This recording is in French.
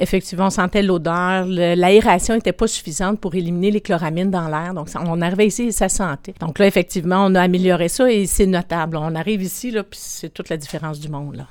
Effectivement, on sentait l'odeur. L'aération n'était pas suffisante pour éliminer les chloramines dans l'air. Donc, on arrivait ici et ça sentait. Donc là, effectivement, on a amélioré ça et c'est notable. On arrive ici, là, puis c'est toute la différence du monde. Là.